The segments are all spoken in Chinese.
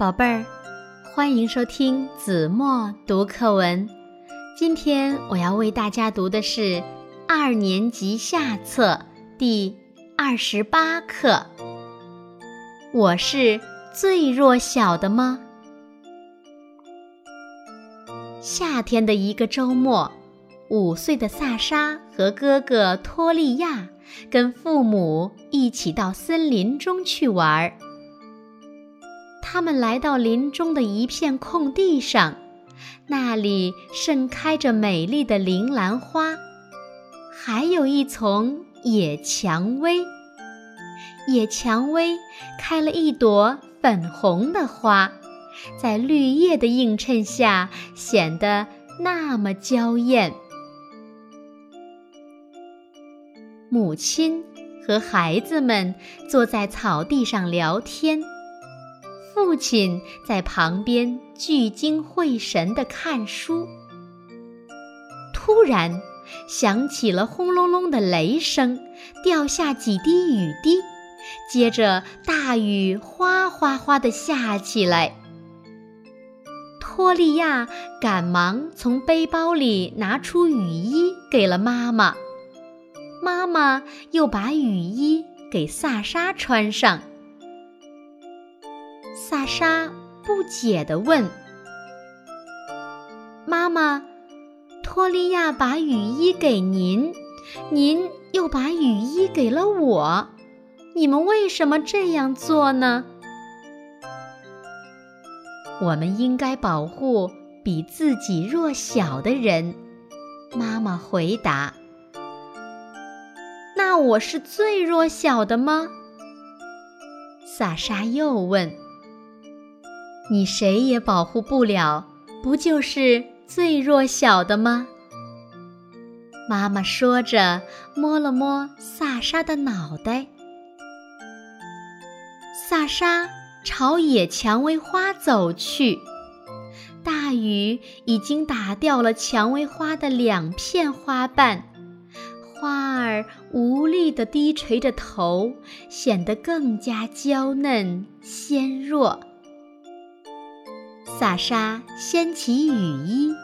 宝贝儿，欢迎收听子墨读课文。今天我要为大家读的是二年级下册第二十八课。我是最弱小的吗？夏天的一个周末，五岁的萨沙和哥哥托利亚跟父母一起到森林中去玩儿。他们来到林中的一片空地上，那里盛开着美丽的铃兰花，还有一丛野蔷薇。野蔷薇开了一朵粉红的花，在绿叶的映衬下显得那么娇艳。母亲和孩子们坐在草地上聊天。父亲在旁边聚精会神地看书。突然，响起了轰隆隆的雷声，掉下几滴雨滴，接着大雨哗哗哗地下起来。托利亚赶忙从背包里拿出雨衣给了妈妈，妈妈又把雨衣给萨沙穿上。萨沙不解地问：“妈妈，托利亚把雨衣给您，您又把雨衣给了我，你们为什么这样做呢？”我们应该保护比自己弱小的人。妈妈回答：“那我是最弱小的吗？”萨沙又问。你谁也保护不了，不就是最弱小的吗？妈妈说着，摸了摸萨沙的脑袋。萨沙朝野蔷薇花走去，大雨已经打掉了蔷薇花的两片花瓣，花儿无力地低垂着头，显得更加娇嫩纤弱。萨沙掀起雨衣，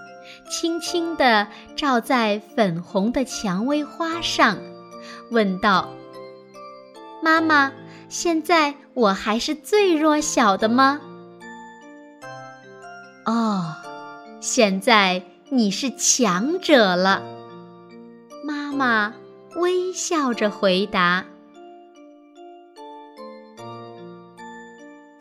轻轻地罩在粉红的蔷薇花上，问道：“妈妈，现在我还是最弱小的吗？”“哦，现在你是强者了。”妈妈微笑着回答。